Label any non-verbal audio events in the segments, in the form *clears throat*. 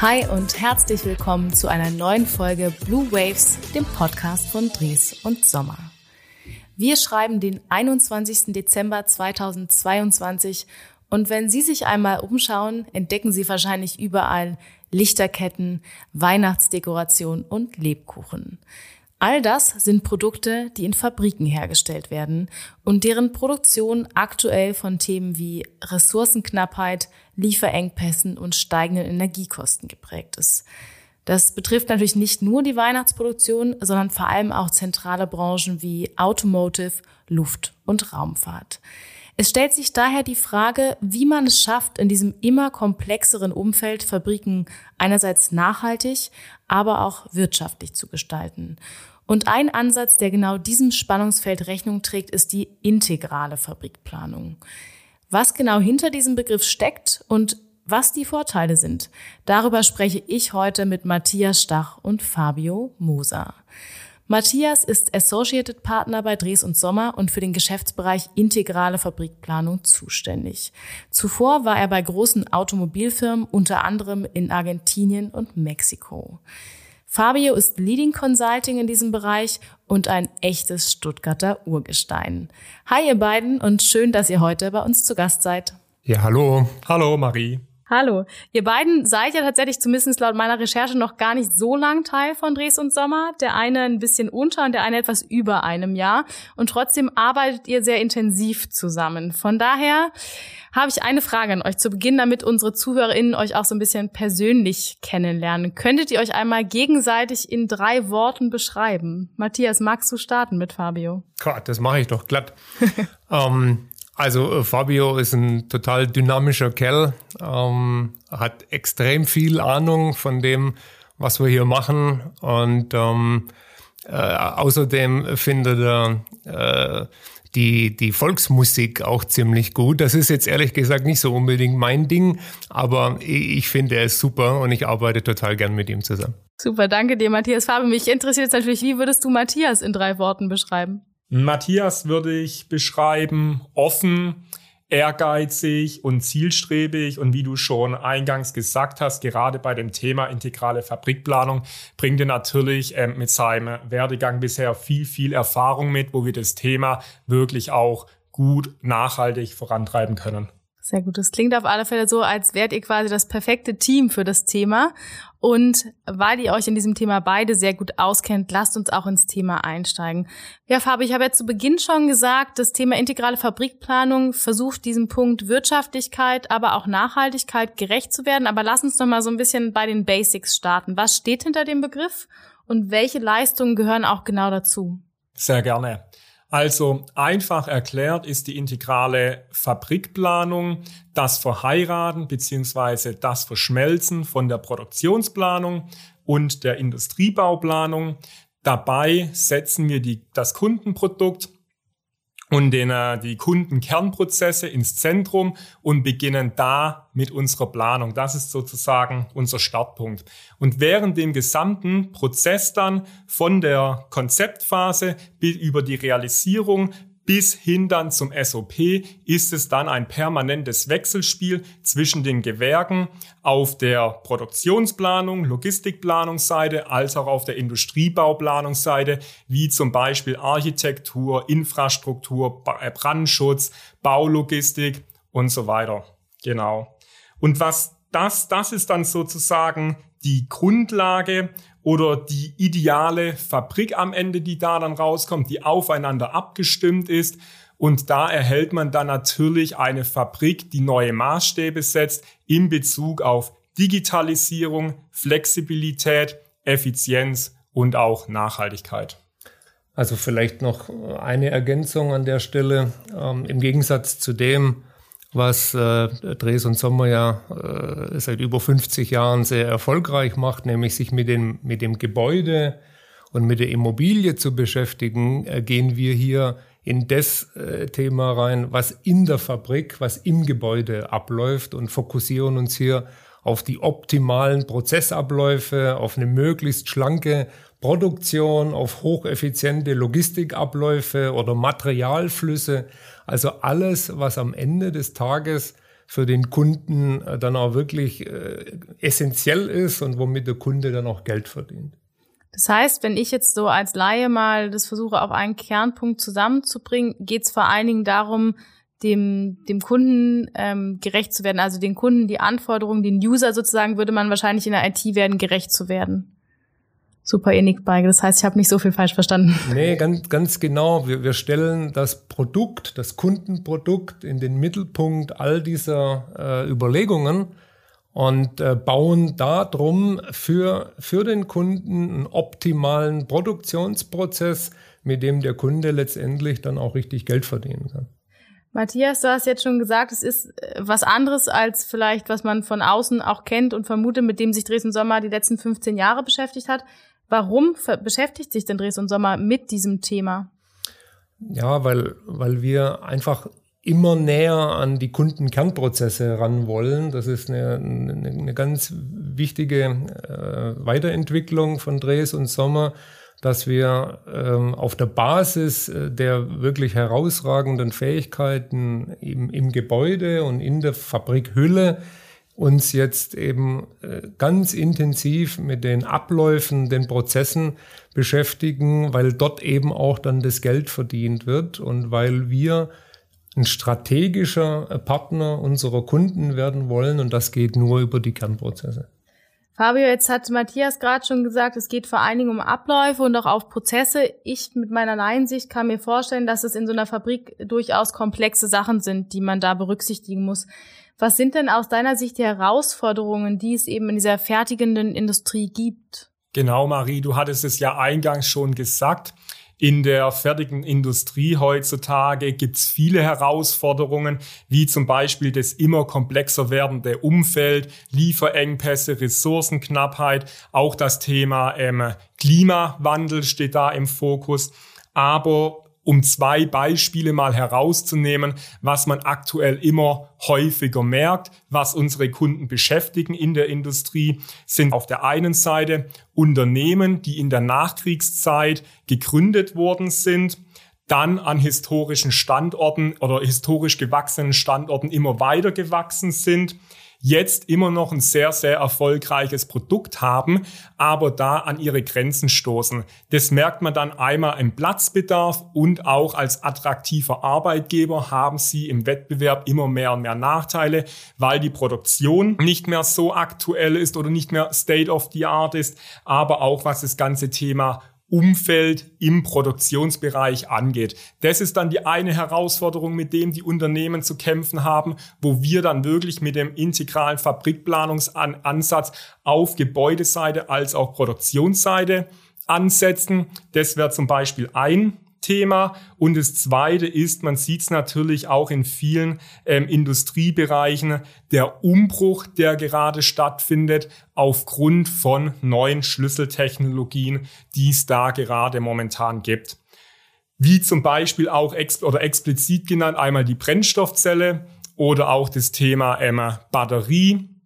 Hi und herzlich willkommen zu einer neuen Folge Blue Waves, dem Podcast von Dries und Sommer. Wir schreiben den 21. Dezember 2022 und wenn Sie sich einmal umschauen, entdecken Sie wahrscheinlich überall Lichterketten, Weihnachtsdekoration und Lebkuchen. All das sind Produkte, die in Fabriken hergestellt werden und deren Produktion aktuell von Themen wie Ressourcenknappheit, Lieferengpässen und steigenden Energiekosten geprägt ist. Das betrifft natürlich nicht nur die Weihnachtsproduktion, sondern vor allem auch zentrale Branchen wie Automotive, Luft- und Raumfahrt. Es stellt sich daher die Frage, wie man es schafft, in diesem immer komplexeren Umfeld Fabriken einerseits nachhaltig, aber auch wirtschaftlich zu gestalten. Und ein Ansatz, der genau diesem Spannungsfeld Rechnung trägt, ist die integrale Fabrikplanung. Was genau hinter diesem Begriff steckt und was die Vorteile sind, darüber spreche ich heute mit Matthias Stach und Fabio Moser. Matthias ist Associated Partner bei Dres und Sommer und für den Geschäftsbereich integrale Fabrikplanung zuständig. Zuvor war er bei großen Automobilfirmen, unter anderem in Argentinien und Mexiko. Fabio ist Leading Consulting in diesem Bereich und ein echtes Stuttgarter Urgestein. Hi ihr beiden und schön, dass ihr heute bei uns zu Gast seid. Ja, hallo. Hallo Marie. Hallo. Ihr beiden seid ja tatsächlich zumindest laut meiner Recherche noch gar nicht so lang Teil von Dres und Sommer. Der eine ein bisschen unter und der eine etwas über einem Jahr. Und trotzdem arbeitet ihr sehr intensiv zusammen. Von daher habe ich eine Frage an euch zu Beginn, damit unsere ZuhörerInnen euch auch so ein bisschen persönlich kennenlernen. Könntet ihr euch einmal gegenseitig in drei Worten beschreiben? Matthias, magst du starten mit Fabio? Gott, das mache ich doch glatt. *laughs* ähm, also äh, Fabio ist ein total dynamischer Kerl, ähm, hat extrem viel Ahnung von dem, was wir hier machen und ähm, äh, außerdem findet er äh, die, die Volksmusik auch ziemlich gut. Das ist jetzt ehrlich gesagt nicht so unbedingt mein Ding, aber ich, finde, er ist super und ich arbeite total gern mit ihm zusammen. Super, danke dir, Matthias Fabio. Mich interessiert jetzt natürlich, wie würdest du Matthias in drei Worten beschreiben? Matthias würde ich beschreiben, offen, ehrgeizig und zielstrebig. Und wie du schon eingangs gesagt hast, gerade bei dem Thema integrale Fabrikplanung bringt er natürlich äh, mit seinem Werdegang bisher viel, viel Erfahrung mit, wo wir das Thema wirklich auch gut nachhaltig vorantreiben können. Sehr gut. Das klingt auf alle Fälle so, als wärt ihr quasi das perfekte Team für das Thema. Und weil ihr euch in diesem Thema beide sehr gut auskennt, lasst uns auch ins Thema einsteigen. Ja, Fabi, ich habe ja zu Beginn schon gesagt, das Thema integrale Fabrikplanung versucht diesem Punkt Wirtschaftlichkeit, aber auch Nachhaltigkeit gerecht zu werden. Aber lass uns doch mal so ein bisschen bei den Basics starten. Was steht hinter dem Begriff und welche Leistungen gehören auch genau dazu? Sehr gerne. Also einfach erklärt ist die integrale Fabrikplanung das Verheiraten beziehungsweise das Verschmelzen von der Produktionsplanung und der Industriebauplanung. Dabei setzen wir die, das Kundenprodukt und den, äh, die Kundenkernprozesse ins Zentrum und beginnen da mit unserer Planung. Das ist sozusagen unser Startpunkt. Und während dem gesamten Prozess dann von der Konzeptphase über die Realisierung bis hin dann zum SOP ist es dann ein permanentes Wechselspiel zwischen den Gewerken auf der Produktionsplanung, Logistikplanungsseite als auch auf der Industriebauplanungsseite, wie zum Beispiel Architektur, Infrastruktur, äh, Brandschutz, Baulogistik und so weiter. Genau. Und was das, das ist dann sozusagen die Grundlage oder die ideale Fabrik am Ende, die da dann rauskommt, die aufeinander abgestimmt ist. Und da erhält man dann natürlich eine Fabrik, die neue Maßstäbe setzt in Bezug auf Digitalisierung, Flexibilität, Effizienz und auch Nachhaltigkeit. Also vielleicht noch eine Ergänzung an der Stelle. Ähm, Im Gegensatz zu dem, was äh, Dres und Sommer ja äh, seit über 50 Jahren sehr erfolgreich macht, nämlich sich mit dem, mit dem Gebäude und mit der Immobilie zu beschäftigen, äh, gehen wir hier in das äh, Thema rein, was in der Fabrik, was im Gebäude abläuft und fokussieren uns hier auf die optimalen Prozessabläufe, auf eine möglichst schlanke Produktion, auf hocheffiziente Logistikabläufe oder Materialflüsse. Also alles, was am Ende des Tages für den Kunden äh, dann auch wirklich äh, essentiell ist und womit der Kunde dann auch Geld verdient. Das heißt, wenn ich jetzt so als Laie mal das versuche, auf einen Kernpunkt zusammenzubringen, geht es vor allen Dingen darum, dem, dem Kunden ähm, gerecht zu werden, also den Kunden, die Anforderungen, den User sozusagen, würde man wahrscheinlich in der IT werden, gerecht zu werden. Super Enigbeige, das heißt, ich habe nicht so viel falsch verstanden. Nee, ganz, ganz genau. Wir, wir stellen das Produkt, das Kundenprodukt in den Mittelpunkt all dieser äh, Überlegungen und äh, bauen darum für, für den Kunden einen optimalen Produktionsprozess, mit dem der Kunde letztendlich dann auch richtig Geld verdienen kann. Matthias, du hast jetzt schon gesagt, es ist äh, was anderes als vielleicht, was man von außen auch kennt und vermutet, mit dem sich Dresden Sommer die letzten 15 Jahre beschäftigt hat. Warum beschäftigt sich denn Dresden Sommer mit diesem Thema? Ja, weil, weil wir einfach immer näher an die Kundenkernprozesse ran wollen. Das ist eine, eine, eine ganz wichtige äh, Weiterentwicklung von Dres und Sommer dass wir ähm, auf der Basis äh, der wirklich herausragenden Fähigkeiten im, im Gebäude und in der Fabrikhülle uns jetzt eben äh, ganz intensiv mit den Abläufen, den Prozessen beschäftigen, weil dort eben auch dann das Geld verdient wird und weil wir ein strategischer äh, Partner unserer Kunden werden wollen und das geht nur über die Kernprozesse. Fabio, jetzt hat Matthias gerade schon gesagt, es geht vor allen Dingen um Abläufe und auch auf Prozesse. Ich mit meiner Laiensicht kann mir vorstellen, dass es in so einer Fabrik durchaus komplexe Sachen sind, die man da berücksichtigen muss. Was sind denn aus deiner Sicht die Herausforderungen, die es eben in dieser fertigenden Industrie gibt? Genau, Marie, du hattest es ja eingangs schon gesagt. In der fertigen Industrie heutzutage gibt es viele Herausforderungen, wie zum Beispiel das immer komplexer werdende Umfeld, Lieferengpässe, Ressourcenknappheit, auch das Thema ähm, Klimawandel steht da im Fokus. Aber um zwei Beispiele mal herauszunehmen, was man aktuell immer häufiger merkt, was unsere Kunden beschäftigen in der Industrie, sind auf der einen Seite Unternehmen, die in der Nachkriegszeit gegründet worden sind, dann an historischen Standorten oder historisch gewachsenen Standorten immer weiter gewachsen sind jetzt immer noch ein sehr, sehr erfolgreiches Produkt haben, aber da an ihre Grenzen stoßen. Das merkt man dann einmal im Platzbedarf und auch als attraktiver Arbeitgeber haben sie im Wettbewerb immer mehr und mehr Nachteile, weil die Produktion nicht mehr so aktuell ist oder nicht mehr State of the Art ist, aber auch was das ganze Thema Umfeld im Produktionsbereich angeht. Das ist dann die eine Herausforderung, mit dem die Unternehmen zu kämpfen haben, wo wir dann wirklich mit dem integralen Fabrikplanungsansatz auf Gebäudeseite als auch Produktionsseite ansetzen. Das wäre zum Beispiel ein Thema. Und das Zweite ist, man sieht es natürlich auch in vielen ähm, Industriebereichen, der Umbruch, der gerade stattfindet, aufgrund von neuen Schlüsseltechnologien, die es da gerade momentan gibt. Wie zum Beispiel auch ex oder explizit genannt einmal die Brennstoffzelle oder auch das Thema ähm, Batterie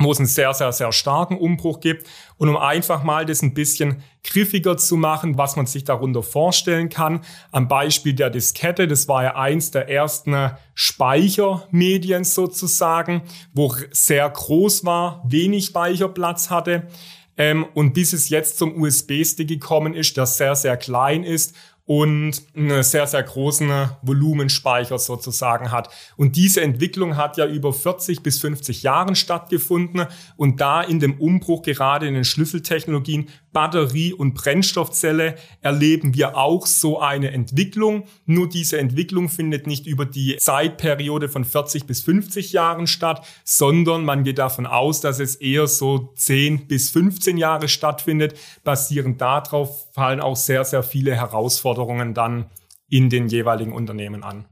wo es einen sehr, sehr, sehr starken Umbruch gibt. Und um einfach mal das ein bisschen griffiger zu machen, was man sich darunter vorstellen kann, am Beispiel der Diskette, das war ja eins der ersten Speichermedien sozusagen, wo sehr groß war, wenig Speicherplatz hatte. Ähm, und bis es jetzt zum USB-Stick gekommen ist, der sehr, sehr klein ist und einen sehr, sehr großen Volumenspeicher sozusagen hat. Und diese Entwicklung hat ja über 40 bis 50 Jahren stattgefunden und da in dem Umbruch gerade in den Schlüsseltechnologien Batterie und Brennstoffzelle erleben wir auch so eine Entwicklung. Nur diese Entwicklung findet nicht über die Zeitperiode von 40 bis 50 Jahren statt, sondern man geht davon aus, dass es eher so 10 bis 15 Jahre stattfindet. Basierend darauf fallen auch sehr, sehr viele Herausforderungen dann in den jeweiligen Unternehmen an.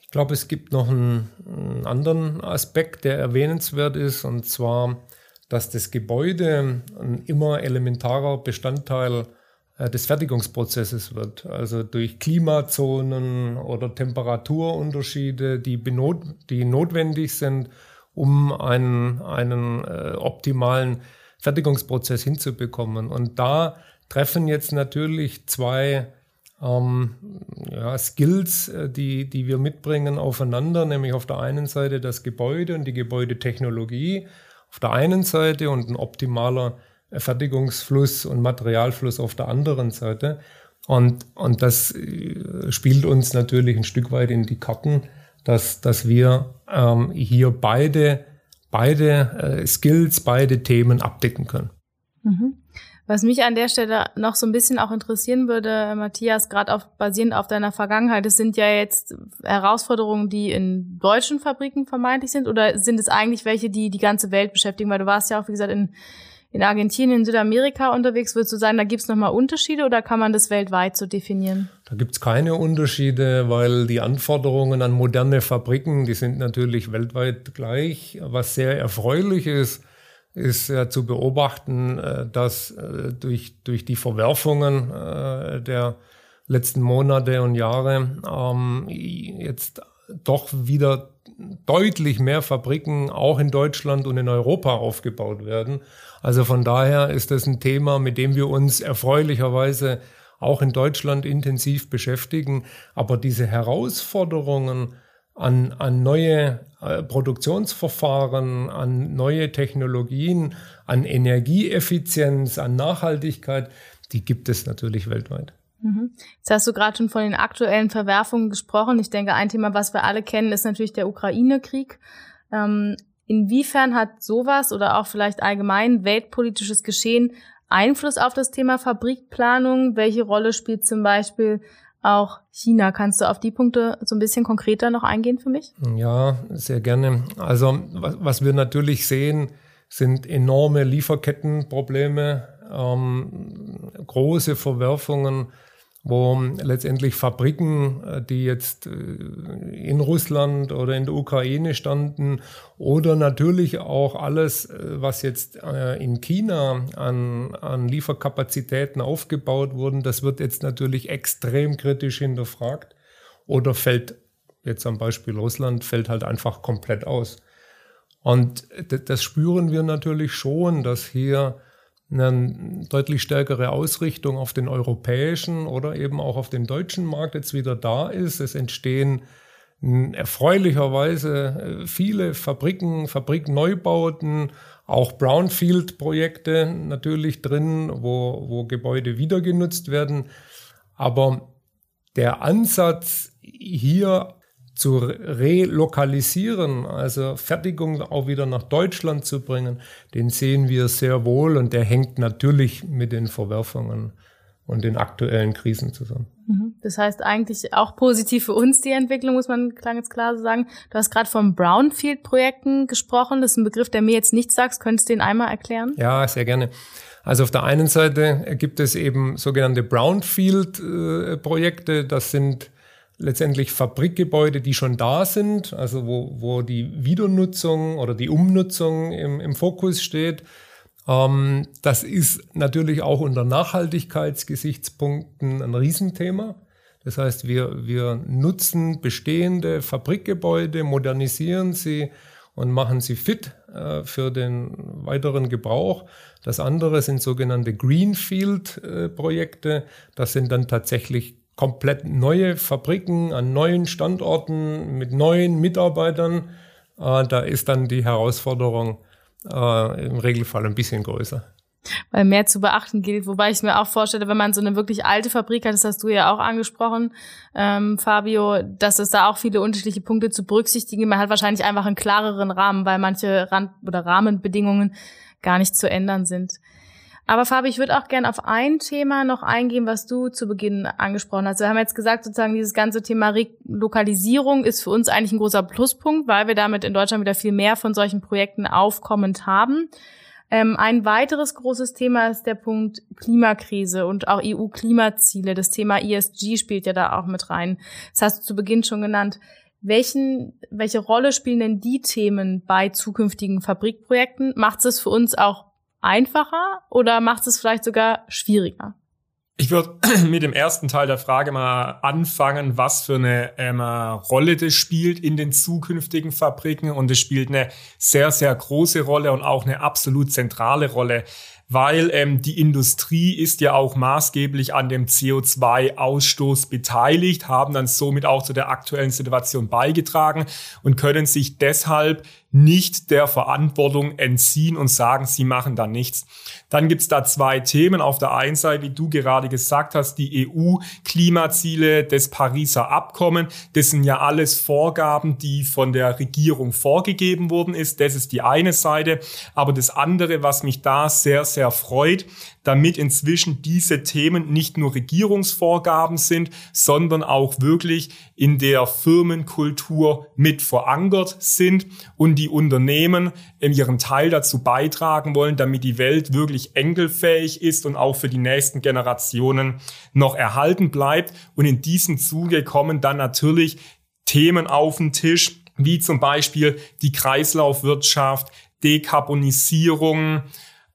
Ich glaube, es gibt noch einen, einen anderen Aspekt, der erwähnenswert ist, und zwar dass das Gebäude ein immer elementarer Bestandteil äh, des Fertigungsprozesses wird. Also durch Klimazonen oder Temperaturunterschiede, die, benot die notwendig sind, um einen, einen äh, optimalen Fertigungsprozess hinzubekommen. Und da treffen jetzt natürlich zwei ähm, ja, Skills, äh, die, die wir mitbringen, aufeinander, nämlich auf der einen Seite das Gebäude und die Gebäudetechnologie auf der einen Seite und ein optimaler Fertigungsfluss und Materialfluss auf der anderen Seite. Und, und das äh, spielt uns natürlich ein Stück weit in die Karten, dass, dass wir ähm, hier beide, beide äh, Skills, beide Themen abdecken können. Mhm. Was mich an der Stelle noch so ein bisschen auch interessieren würde, Matthias, gerade auf, basierend auf deiner Vergangenheit, es sind ja jetzt Herausforderungen, die in deutschen Fabriken vermeintlich sind, oder sind es eigentlich welche, die die ganze Welt beschäftigen? Weil du warst ja auch, wie gesagt, in, in Argentinien, in Südamerika unterwegs. Würdest du sagen, da gibt es nochmal Unterschiede oder kann man das weltweit so definieren? Da gibt es keine Unterschiede, weil die Anforderungen an moderne Fabriken, die sind natürlich weltweit gleich. Was sehr erfreulich ist, ist ja zu beobachten, äh, dass äh, durch, durch die Verwerfungen äh, der letzten Monate und Jahre ähm, jetzt doch wieder deutlich mehr Fabriken auch in Deutschland und in Europa aufgebaut werden. Also von daher ist das ein Thema, mit dem wir uns erfreulicherweise auch in Deutschland intensiv beschäftigen. Aber diese Herausforderungen an, an neue äh, Produktionsverfahren, an neue Technologien, an Energieeffizienz, an Nachhaltigkeit, die gibt es natürlich weltweit. Mhm. Jetzt hast du gerade schon von den aktuellen Verwerfungen gesprochen. Ich denke, ein Thema, was wir alle kennen, ist natürlich der Ukraine-Krieg. Ähm, inwiefern hat sowas oder auch vielleicht allgemein weltpolitisches Geschehen Einfluss auf das Thema Fabrikplanung? Welche Rolle spielt zum Beispiel auch China. Kannst du auf die Punkte so ein bisschen konkreter noch eingehen für mich? Ja, sehr gerne. Also was, was wir natürlich sehen, sind enorme Lieferkettenprobleme, ähm, große Verwerfungen wo letztendlich Fabriken, äh, die jetzt äh, in Russland oder in der Ukraine standen oder natürlich auch alles, äh, was jetzt in China an, an Lieferkapazitäten aufgebaut wurden, das wird jetzt natürlich extrem kritisch hinterfragt oder fällt jetzt am Beispiel Russland, fällt halt einfach komplett aus. Und das spüren wir natürlich schon, dass hier eine deutlich stärkere Ausrichtung auf den europäischen oder eben auch auf den deutschen Markt jetzt wieder da ist. Es entstehen erfreulicherweise äh, viele Fabriken, Fabrikneubauten, auch Brownfield-Projekte natürlich drin, wo, wo Gebäude wieder genutzt werden. Aber der Ansatz hier zu relokalisieren, also Fertigung auch wieder nach Deutschland zu bringen, den sehen wir sehr wohl und der hängt natürlich mit den Verwerfungen und den aktuellen Krisen zusammen. Mhm. Das heißt eigentlich auch positiv für uns die Entwicklung, muss man klang jetzt klar so sagen. Du hast gerade von Brownfield-Projekten gesprochen. Das ist ein Begriff, der mir jetzt nichts sagt. Könntest du den einmal erklären? Ja, sehr gerne. Also auf der einen Seite gibt es eben sogenannte Brownfield-Projekte. Das sind letztendlich Fabrikgebäude, die schon da sind, also wo, wo die Wiedernutzung oder die Umnutzung im, im Fokus steht. Ähm, das ist natürlich auch unter Nachhaltigkeitsgesichtspunkten ein Riesenthema. Das heißt, wir, wir nutzen bestehende Fabrikgebäude, modernisieren sie und machen sie fit äh, für den weiteren Gebrauch. Das andere sind sogenannte Greenfield-Projekte. Äh, das sind dann tatsächlich komplett neue Fabriken an neuen Standorten mit neuen Mitarbeitern. Äh, da ist dann die Herausforderung äh, im Regelfall ein bisschen größer. Weil mehr zu beachten gilt, wobei ich mir auch vorstelle, wenn man so eine wirklich alte Fabrik hat, das hast du ja auch angesprochen, ähm, Fabio, dass es da auch viele unterschiedliche Punkte zu berücksichtigen. Man hat wahrscheinlich einfach einen klareren Rahmen, weil manche Rand- oder Rahmenbedingungen gar nicht zu ändern sind. Aber Fabi, ich würde auch gerne auf ein Thema noch eingehen, was du zu Beginn angesprochen hast. Wir haben jetzt gesagt, sozusagen dieses ganze Thema Lokalisierung ist für uns eigentlich ein großer Pluspunkt, weil wir damit in Deutschland wieder viel mehr von solchen Projekten aufkommend haben. Ähm, ein weiteres großes Thema ist der Punkt Klimakrise und auch EU-Klimaziele. Das Thema ESG spielt ja da auch mit rein. Das hast du zu Beginn schon genannt. Welchen, welche Rolle spielen denn die Themen bei zukünftigen Fabrikprojekten? Macht es für uns auch einfacher oder macht es vielleicht sogar schwieriger? Ich würde *clears throat* mit dem ersten Teil der Frage mal anfangen, was für eine ähm, Rolle das spielt in den zukünftigen Fabriken. Und es spielt eine sehr, sehr große Rolle und auch eine absolut zentrale Rolle, weil ähm, die Industrie ist ja auch maßgeblich an dem CO2-Ausstoß beteiligt, haben dann somit auch zu der aktuellen Situation beigetragen und können sich deshalb nicht der Verantwortung entziehen und sagen, sie machen da nichts. Dann gibt's da zwei Themen. Auf der einen Seite, wie du gerade gesagt hast, die EU-Klimaziele des Pariser Abkommen. Das sind ja alles Vorgaben, die von der Regierung vorgegeben worden ist. Das ist die eine Seite. Aber das andere, was mich da sehr, sehr freut, damit inzwischen diese Themen nicht nur Regierungsvorgaben sind, sondern auch wirklich in der Firmenkultur mit verankert sind und die Unternehmen in ihren Teil dazu beitragen wollen, damit die Welt wirklich enkelfähig ist und auch für die nächsten Generationen noch erhalten bleibt. Und in diesem Zuge kommen dann natürlich Themen auf den Tisch, wie zum Beispiel die Kreislaufwirtschaft, Dekarbonisierung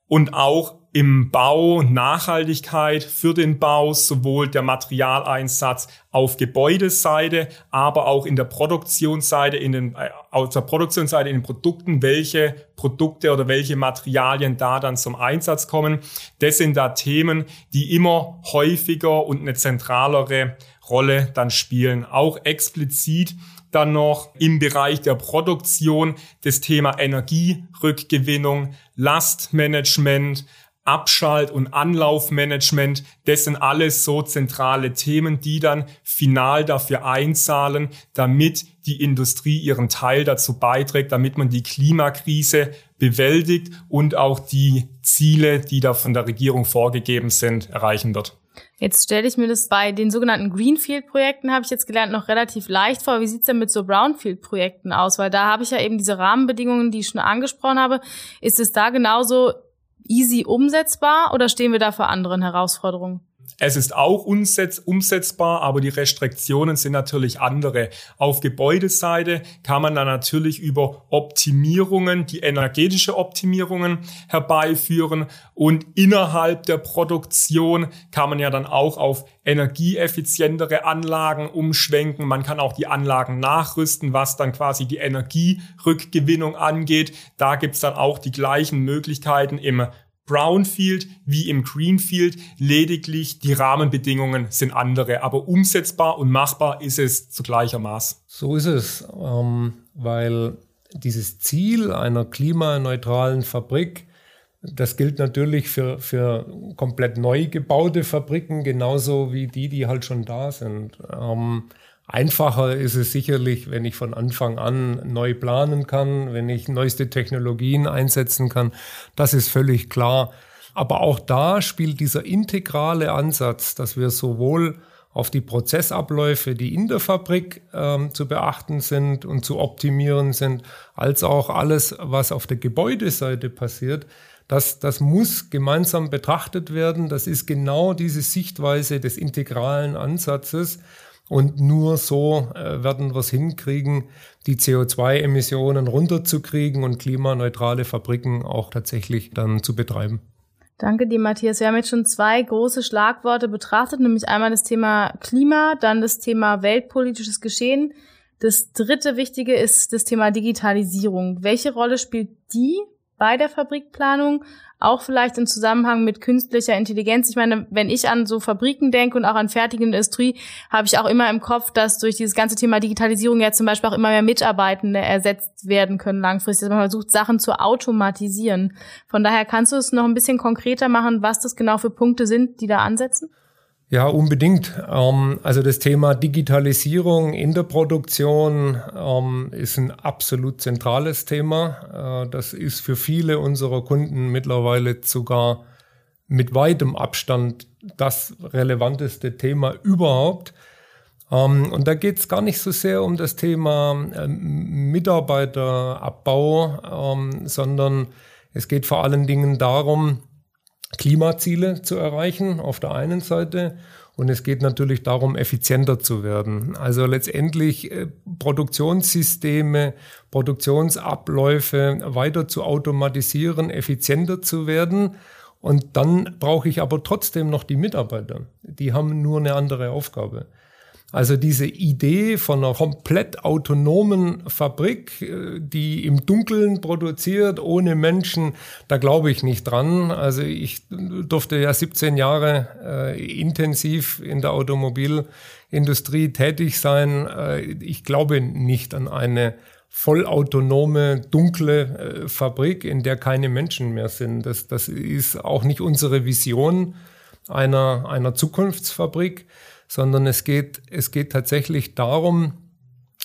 und auch im Bau Nachhaltigkeit für den Bau, sowohl der Materialeinsatz auf Gebäudeseite, aber auch in der Produktionsseite, in den, äh, aus der Produktionsseite in den Produkten, welche Produkte oder welche Materialien da dann zum Einsatz kommen. Das sind da Themen, die immer häufiger und eine zentralere Rolle dann spielen. Auch explizit dann noch im Bereich der Produktion das Thema Energierückgewinnung, Lastmanagement, Abschalt- und Anlaufmanagement, das sind alles so zentrale Themen, die dann final dafür einzahlen, damit die Industrie ihren Teil dazu beiträgt, damit man die Klimakrise bewältigt und auch die Ziele, die da von der Regierung vorgegeben sind, erreichen wird. Jetzt stelle ich mir das bei den sogenannten Greenfield-Projekten, habe ich jetzt gelernt, noch relativ leicht vor. Wie sieht's denn mit so Brownfield-Projekten aus? Weil da habe ich ja eben diese Rahmenbedingungen, die ich schon angesprochen habe. Ist es da genauso easy umsetzbar oder stehen wir da vor anderen Herausforderungen? Es ist auch umsetzbar, aber die Restriktionen sind natürlich andere. Auf Gebäudeseite kann man dann natürlich über Optimierungen, die energetische Optimierungen herbeiführen und innerhalb der Produktion kann man ja dann auch auf energieeffizientere Anlagen umschwenken. Man kann auch die Anlagen nachrüsten, was dann quasi die Energierückgewinnung angeht. Da gibt's dann auch die gleichen Möglichkeiten im Brownfield wie im Greenfield. Lediglich die Rahmenbedingungen sind andere, aber umsetzbar und machbar ist es zu gleicher Maß. So ist es, ähm, weil dieses Ziel einer klimaneutralen Fabrik, das gilt natürlich für, für komplett neu gebaute Fabriken, genauso wie die, die halt schon da sind. Ähm, Einfacher ist es sicherlich, wenn ich von Anfang an neu planen kann, wenn ich neueste Technologien einsetzen kann. Das ist völlig klar. Aber auch da spielt dieser integrale Ansatz, dass wir sowohl auf die Prozessabläufe, die in der Fabrik ähm, zu beachten sind und zu optimieren sind, als auch alles, was auf der Gebäudeseite passiert, das, das muss gemeinsam betrachtet werden. Das ist genau diese Sichtweise des integralen Ansatzes. Und nur so äh, werden wir es hinkriegen, die CO2-Emissionen runterzukriegen und klimaneutrale Fabriken auch tatsächlich dann zu betreiben. Danke dir, Matthias. Wir haben jetzt schon zwei große Schlagworte betrachtet, nämlich einmal das Thema Klima, dann das Thema weltpolitisches Geschehen. Das dritte Wichtige ist das Thema Digitalisierung. Welche Rolle spielt die bei der Fabrikplanung, auch vielleicht im Zusammenhang mit künstlicher Intelligenz. Ich meine, wenn ich an so Fabriken denke und auch an fertigende Industrie, habe ich auch immer im Kopf, dass durch dieses ganze Thema Digitalisierung ja zum Beispiel auch immer mehr Mitarbeitende ersetzt werden können langfristig, dass man versucht, Sachen zu automatisieren. Von daher kannst du es noch ein bisschen konkreter machen, was das genau für Punkte sind, die da ansetzen? Ja, unbedingt. Ähm, also das Thema Digitalisierung in der Produktion ähm, ist ein absolut zentrales Thema. Äh, das ist für viele unserer Kunden mittlerweile sogar mit weitem Abstand das relevanteste Thema überhaupt. Ähm, und da geht es gar nicht so sehr um das Thema Mitarbeiterabbau, sondern es geht vor allen Dingen darum, Klimaziele zu erreichen auf der einen Seite und es geht natürlich darum, effizienter zu werden. Also letztendlich äh, Produktionssysteme, Produktionsabläufe weiter zu automatisieren, effizienter zu werden. Und dann brauche ich aber trotzdem noch die Mitarbeiter. Die haben nur eine andere Aufgabe. Also diese Idee von einer komplett autonomen Fabrik, äh, die im Dunkeln produziert, ohne Menschen, da glaube ich nicht dran. Also ich durfte ja 17 Jahre äh, intensiv in der Automobilindustrie tätig sein. Äh, ich glaube nicht an eine vollautonome, dunkle äh, Fabrik, in der keine Menschen mehr sind. Das, das ist auch nicht unsere Vision einer, einer Zukunftsfabrik sondern es geht, es geht tatsächlich darum,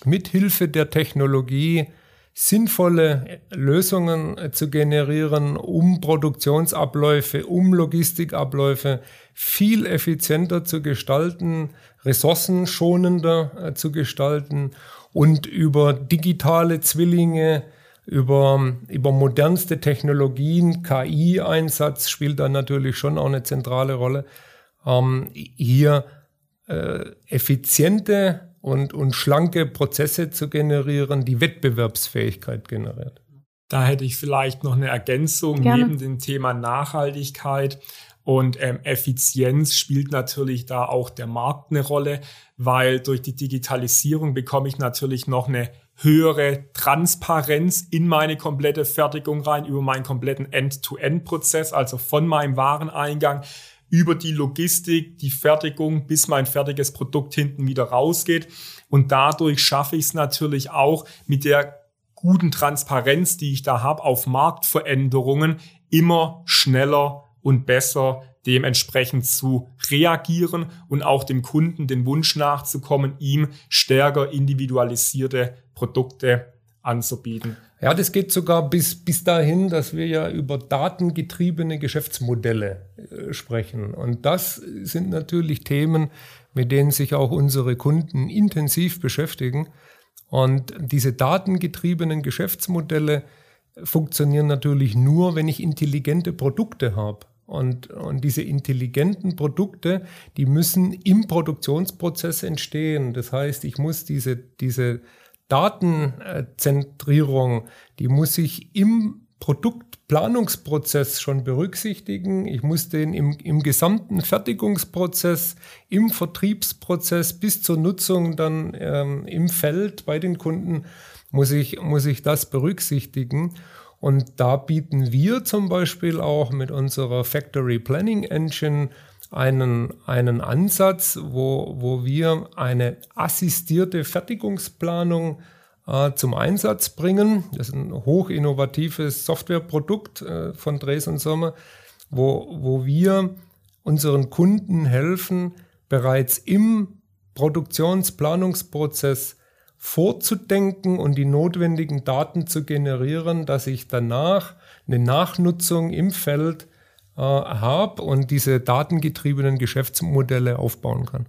mithilfe der Technologie sinnvolle Lösungen äh, zu generieren, um Produktionsabläufe, um Logistikabläufe viel effizienter zu gestalten, ressourcenschonender äh, zu gestalten und über digitale Zwillinge, über, über modernste Technologien, KI-Einsatz spielt da natürlich schon auch eine zentrale Rolle, ähm, hier äh, effiziente und, und schlanke Prozesse zu generieren, die Wettbewerbsfähigkeit generiert. Da hätte ich vielleicht noch eine Ergänzung Gerne. neben dem Thema Nachhaltigkeit. Und ähm, Effizienz spielt natürlich da auch der Markt eine Rolle, weil durch die Digitalisierung bekomme ich natürlich noch eine höhere Transparenz in meine komplette Fertigung rein, über meinen kompletten End-to-End-Prozess, also von meinem Wareneingang über die Logistik, die Fertigung, bis mein fertiges Produkt hinten wieder rausgeht. Und dadurch schaffe ich es natürlich auch mit der guten Transparenz, die ich da habe auf Marktveränderungen, immer schneller und besser dementsprechend zu reagieren und auch dem Kunden den Wunsch nachzukommen, ihm stärker individualisierte Produkte anzubieten. Ja, das geht sogar bis, bis dahin, dass wir ja über datengetriebene Geschäftsmodelle äh, sprechen. Und das sind natürlich Themen, mit denen sich auch unsere Kunden intensiv beschäftigen. Und diese datengetriebenen Geschäftsmodelle funktionieren natürlich nur, wenn ich intelligente Produkte habe. Und, und diese intelligenten Produkte, die müssen im Produktionsprozess entstehen. Das heißt, ich muss diese, diese Datenzentrierung, die muss ich im Produktplanungsprozess schon berücksichtigen. Ich muss den im, im gesamten Fertigungsprozess, im Vertriebsprozess bis zur Nutzung dann ähm, im Feld bei den Kunden, muss ich, muss ich das berücksichtigen. Und da bieten wir zum Beispiel auch mit unserer Factory Planning Engine einen, einen Ansatz, wo, wo wir eine assistierte Fertigungsplanung äh, zum Einsatz bringen. Das ist ein hochinnovatives Softwareprodukt äh, von Dres und Sommer, wo, wo wir unseren Kunden helfen, bereits im Produktionsplanungsprozess vorzudenken und die notwendigen Daten zu generieren, dass ich danach eine Nachnutzung im Feld äh, habe und diese datengetriebenen Geschäftsmodelle aufbauen kann.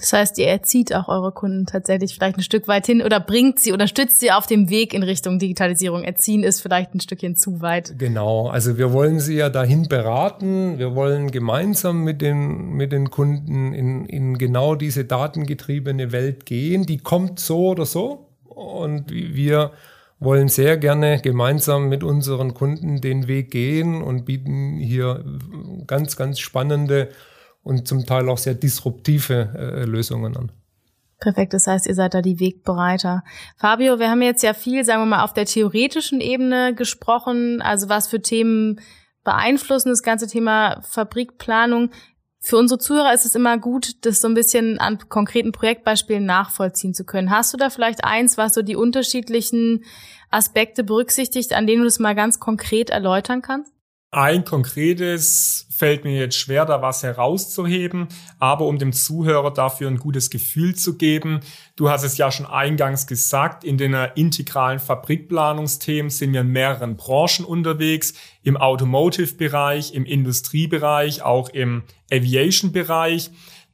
Das heißt, ihr erzieht auch eure Kunden tatsächlich vielleicht ein Stück weit hin oder bringt sie, unterstützt sie auf dem Weg in Richtung Digitalisierung. Erziehen ist vielleicht ein Stückchen zu weit. Genau. Also wir wollen sie ja dahin beraten. Wir wollen gemeinsam mit den, mit den Kunden in, in genau diese datengetriebene Welt gehen. Die kommt so oder so. Und wir wollen sehr gerne gemeinsam mit unseren Kunden den Weg gehen und bieten hier ganz, ganz spannende und zum Teil auch sehr disruptive äh, Lösungen an. Perfekt, das heißt, ihr seid da die Wegbereiter. Fabio, wir haben jetzt ja viel, sagen wir mal, auf der theoretischen Ebene gesprochen, also was für Themen beeinflussen das ganze Thema Fabrikplanung. Für unsere Zuhörer ist es immer gut, das so ein bisschen an konkreten Projektbeispielen nachvollziehen zu können. Hast du da vielleicht eins, was so die unterschiedlichen Aspekte berücksichtigt, an denen du das mal ganz konkret erläutern kannst? Ein konkretes fällt mir jetzt schwer, da was herauszuheben, aber um dem Zuhörer dafür ein gutes Gefühl zu geben, du hast es ja schon eingangs gesagt, in den integralen Fabrikplanungsthemen sind wir in mehreren Branchen unterwegs, im Automotive-Bereich, im Industriebereich, auch im Aviation-Bereich.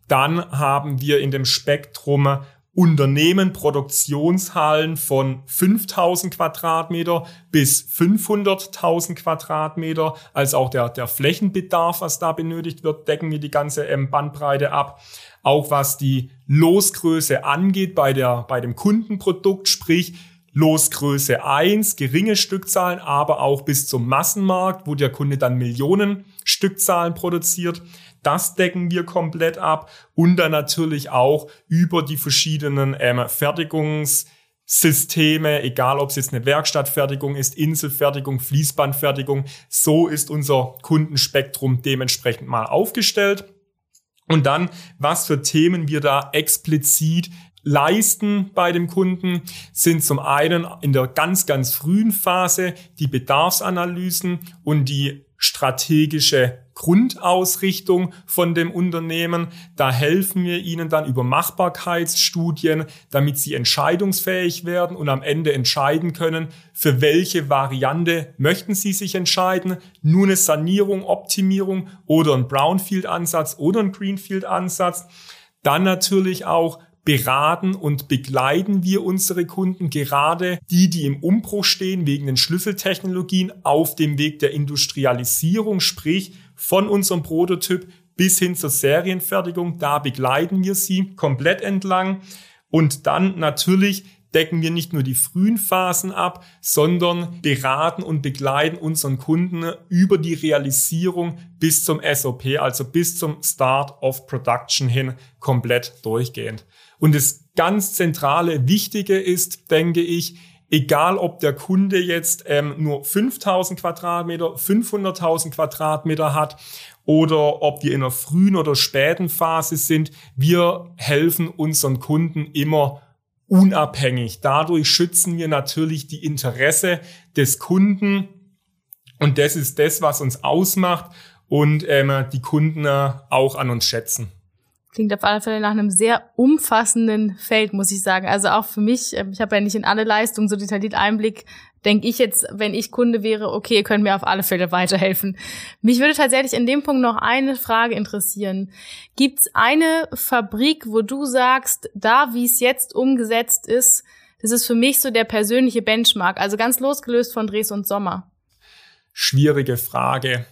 Dann haben wir in dem Spektrum Unternehmen Produktionshallen von 5000 Quadratmeter bis 500.000 Quadratmeter, als auch der, der Flächenbedarf, was da benötigt wird, decken wir die ganze ähm, Bandbreite ab. Auch was die Losgröße angeht bei der, bei dem Kundenprodukt, sprich, Losgröße 1, geringe Stückzahlen, aber auch bis zum Massenmarkt, wo der Kunde dann Millionen Stückzahlen produziert. Das decken wir komplett ab und dann natürlich auch über die verschiedenen ähm, Fertigungs- egal ob es jetzt eine Werkstattfertigung ist, Inselfertigung, Fließbandfertigung, so ist unser Kundenspektrum dementsprechend mal aufgestellt. Und dann, was für Themen wir da explizit leisten bei dem Kunden, sind zum einen in der ganz, ganz frühen Phase die Bedarfsanalysen und die strategische Grundausrichtung von dem Unternehmen. Da helfen wir Ihnen dann über Machbarkeitsstudien, damit Sie entscheidungsfähig werden und am Ende entscheiden können, für welche Variante möchten Sie sich entscheiden. Nur eine Sanierung, Optimierung oder ein Brownfield-Ansatz oder ein Greenfield-Ansatz. Dann natürlich auch beraten und begleiten wir unsere Kunden, gerade die, die im Umbruch stehen wegen den Schlüsseltechnologien auf dem Weg der Industrialisierung, sprich von unserem Prototyp bis hin zur Serienfertigung. Da begleiten wir sie komplett entlang. Und dann natürlich decken wir nicht nur die frühen Phasen ab, sondern beraten und begleiten unseren Kunden über die Realisierung bis zum SOP, also bis zum Start of Production hin komplett durchgehend. Und das ganz zentrale, wichtige ist, denke ich, egal ob der Kunde jetzt ähm, nur 5000 Quadratmeter, 500.000 Quadratmeter hat oder ob wir in einer frühen oder späten Phase sind, wir helfen unseren Kunden immer unabhängig. Dadurch schützen wir natürlich die Interesse des Kunden und das ist das, was uns ausmacht und ähm, die Kunden äh, auch an uns schätzen. Klingt auf alle Fälle nach einem sehr umfassenden Feld, muss ich sagen. Also auch für mich, ähm, ich habe ja nicht in alle Leistungen so detailliert Einblick, denke ich jetzt, wenn ich Kunde wäre, okay, ihr könnt mir auf alle Fälle weiterhelfen. Mich würde tatsächlich in dem Punkt noch eine Frage interessieren. Gibt es eine Fabrik, wo du sagst, da wie es jetzt umgesetzt ist, das ist für mich so der persönliche Benchmark, also ganz losgelöst von Dres und Sommer? Schwierige Frage.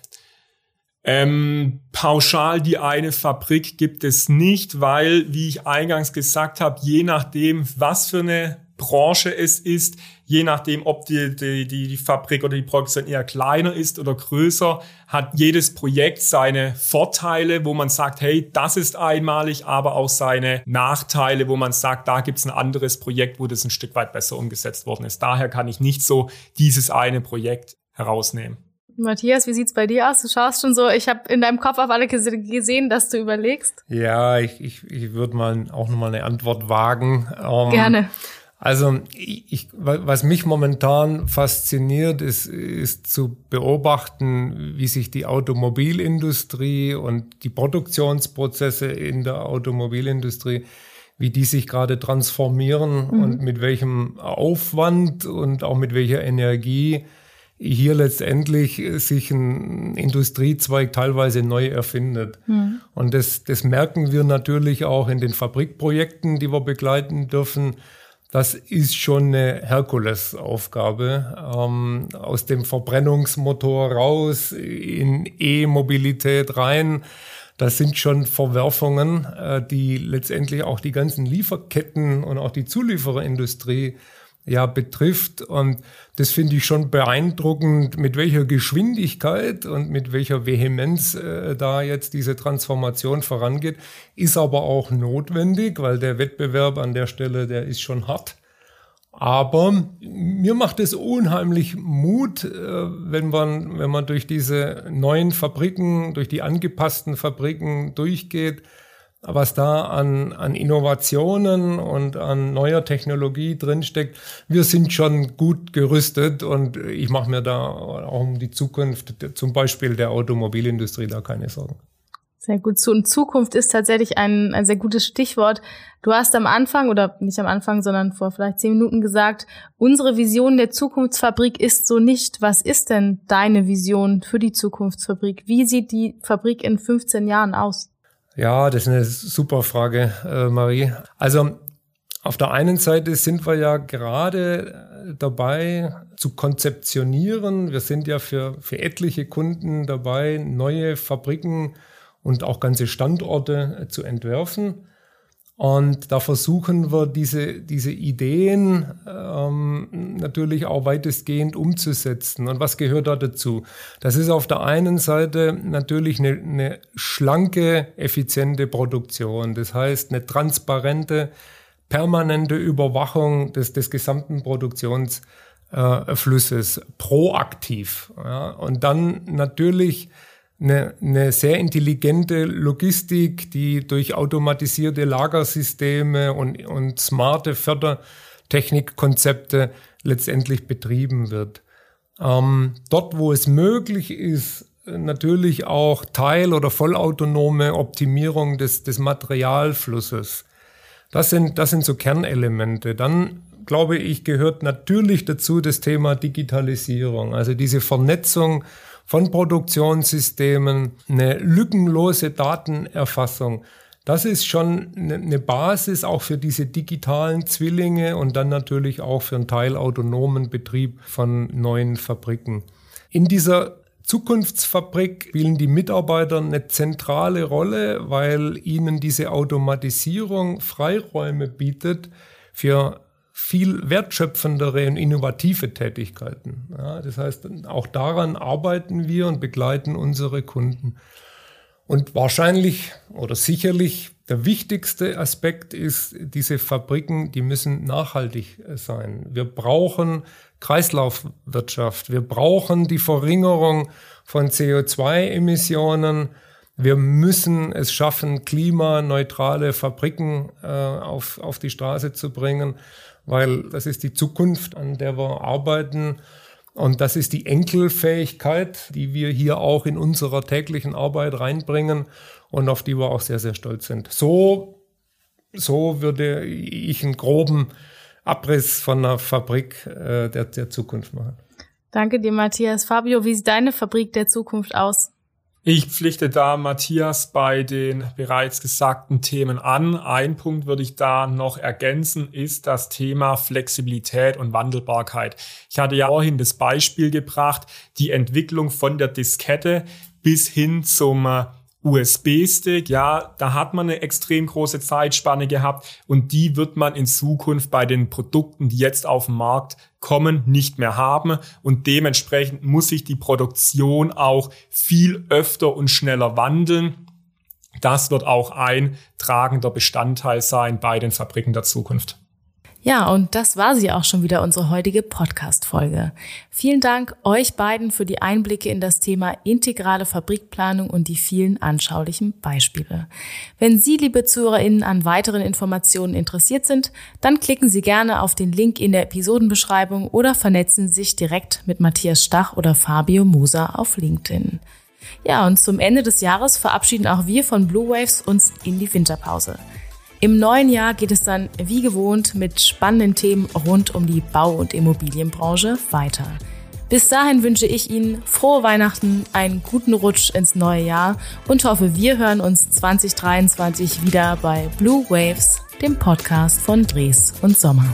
Ähm, pauschal die eine Fabrik gibt es nicht, weil, wie ich eingangs gesagt habe, je nachdem, was für eine Branche es ist, je nachdem, ob die, die, die Fabrik oder die Produktion eher kleiner ist oder größer, hat jedes Projekt seine Vorteile, wo man sagt, hey, das ist einmalig, aber auch seine Nachteile, wo man sagt, da gibt es ein anderes Projekt, wo das ein Stück weit besser umgesetzt worden ist. Daher kann ich nicht so dieses eine Projekt herausnehmen. Matthias, wie sieht's bei dir aus? Du schaust schon so, ich habe in deinem Kopf auf alle gesehen, dass du überlegst. Ja, ich, ich, ich würde mal auch nochmal eine Antwort wagen. Ähm, Gerne. Also ich, was mich momentan fasziniert, ist, ist zu beobachten, wie sich die Automobilindustrie und die Produktionsprozesse in der Automobilindustrie, wie die sich gerade transformieren mhm. und mit welchem Aufwand und auch mit welcher Energie hier letztendlich sich ein Industriezweig teilweise neu erfindet. Mhm. Und das, das merken wir natürlich auch in den Fabrikprojekten, die wir begleiten dürfen. Das ist schon eine Herkulesaufgabe. Ähm, aus dem Verbrennungsmotor raus in E-Mobilität rein. Das sind schon Verwerfungen, äh, die letztendlich auch die ganzen Lieferketten und auch die Zuliefererindustrie ja betrifft. Und das finde ich schon beeindruckend, mit welcher Geschwindigkeit und mit welcher Vehemenz äh, da jetzt diese Transformation vorangeht. Ist aber auch notwendig, weil der Wettbewerb an der Stelle, der ist schon hart. Aber mir macht es unheimlich Mut, äh, wenn man, wenn man durch diese neuen Fabriken, durch die angepassten Fabriken durchgeht was da an, an Innovationen und an neuer Technologie drinsteckt. Wir sind schon gut gerüstet und ich mache mir da auch um die Zukunft, zum Beispiel der Automobilindustrie, da keine Sorgen. Sehr gut. Zu und Zukunft ist tatsächlich ein, ein sehr gutes Stichwort. Du hast am Anfang, oder nicht am Anfang, sondern vor vielleicht zehn Minuten gesagt, unsere Vision der Zukunftsfabrik ist so nicht. Was ist denn deine Vision für die Zukunftsfabrik? Wie sieht die Fabrik in 15 Jahren aus? Ja, das ist eine super Frage, äh, Marie. Also auf der einen Seite sind wir ja gerade äh, dabei zu konzeptionieren. Wir sind ja für, für etliche Kunden dabei, neue Fabriken und auch ganze Standorte äh, zu entwerfen. Und da versuchen wir diese, diese Ideen ähm, natürlich auch weitestgehend umzusetzen. Und was gehört da dazu? Das ist auf der einen Seite natürlich eine, eine schlanke, effiziente Produktion. Das heißt, eine transparente, permanente Überwachung des, des gesamten Produktionsflusses, äh, proaktiv. Ja. Und dann natürlich eine, eine sehr intelligente Logistik, die durch automatisierte Lagersysteme und, und smarte Fördertechnikkonzepte letztendlich betrieben wird. Ähm, dort, wo es möglich ist, natürlich auch teil- oder vollautonome Optimierung des, des Materialflusses. Das sind, das sind so Kernelemente. Dann, glaube ich, gehört natürlich dazu das Thema Digitalisierung, also diese Vernetzung von Produktionssystemen, eine lückenlose Datenerfassung. Das ist schon eine ne Basis auch für diese digitalen Zwillinge und dann natürlich auch für einen teilautonomen Betrieb von neuen Fabriken. In dieser Zukunftsfabrik spielen die Mitarbeiter eine zentrale Rolle, weil ihnen diese Automatisierung Freiräume bietet für viel wertschöpfendere und innovative Tätigkeiten. Ja, das heißt, auch daran arbeiten wir und begleiten unsere Kunden. Und wahrscheinlich oder sicherlich der wichtigste Aspekt ist, diese Fabriken, die müssen nachhaltig sein. Wir brauchen Kreislaufwirtschaft. Wir brauchen die Verringerung von CO2-Emissionen. Wir müssen es schaffen, klimaneutrale Fabriken äh, auf, auf die Straße zu bringen weil das ist die Zukunft, an der wir arbeiten. Und das ist die Enkelfähigkeit, die wir hier auch in unserer täglichen Arbeit reinbringen und auf die wir auch sehr, sehr stolz sind. So, so würde ich einen groben Abriss von einer Fabrik äh, der, der Zukunft machen. Danke dir, Matthias. Fabio, wie sieht deine Fabrik der Zukunft aus? Ich pflichte da Matthias bei den bereits gesagten Themen an. Ein Punkt würde ich da noch ergänzen, ist das Thema Flexibilität und Wandelbarkeit. Ich hatte ja vorhin das Beispiel gebracht, die Entwicklung von der Diskette bis hin zum äh, USB-Stick, ja, da hat man eine extrem große Zeitspanne gehabt und die wird man in Zukunft bei den Produkten, die jetzt auf den Markt kommen, nicht mehr haben und dementsprechend muss sich die Produktion auch viel öfter und schneller wandeln. Das wird auch ein tragender Bestandteil sein bei den Fabriken der Zukunft. Ja, und das war sie auch schon wieder, unsere heutige Podcast-Folge. Vielen Dank euch beiden für die Einblicke in das Thema integrale Fabrikplanung und die vielen anschaulichen Beispiele. Wenn Sie, liebe ZuhörerInnen, an weiteren Informationen interessiert sind, dann klicken Sie gerne auf den Link in der Episodenbeschreibung oder vernetzen Sie sich direkt mit Matthias Stach oder Fabio Moser auf LinkedIn. Ja, und zum Ende des Jahres verabschieden auch wir von Blue Waves uns in die Winterpause. Im neuen Jahr geht es dann wie gewohnt mit spannenden Themen rund um die Bau- und Immobilienbranche weiter. Bis dahin wünsche ich Ihnen frohe Weihnachten, einen guten Rutsch ins neue Jahr und hoffe, wir hören uns 2023 wieder bei Blue Waves, dem Podcast von Dres und Sommer.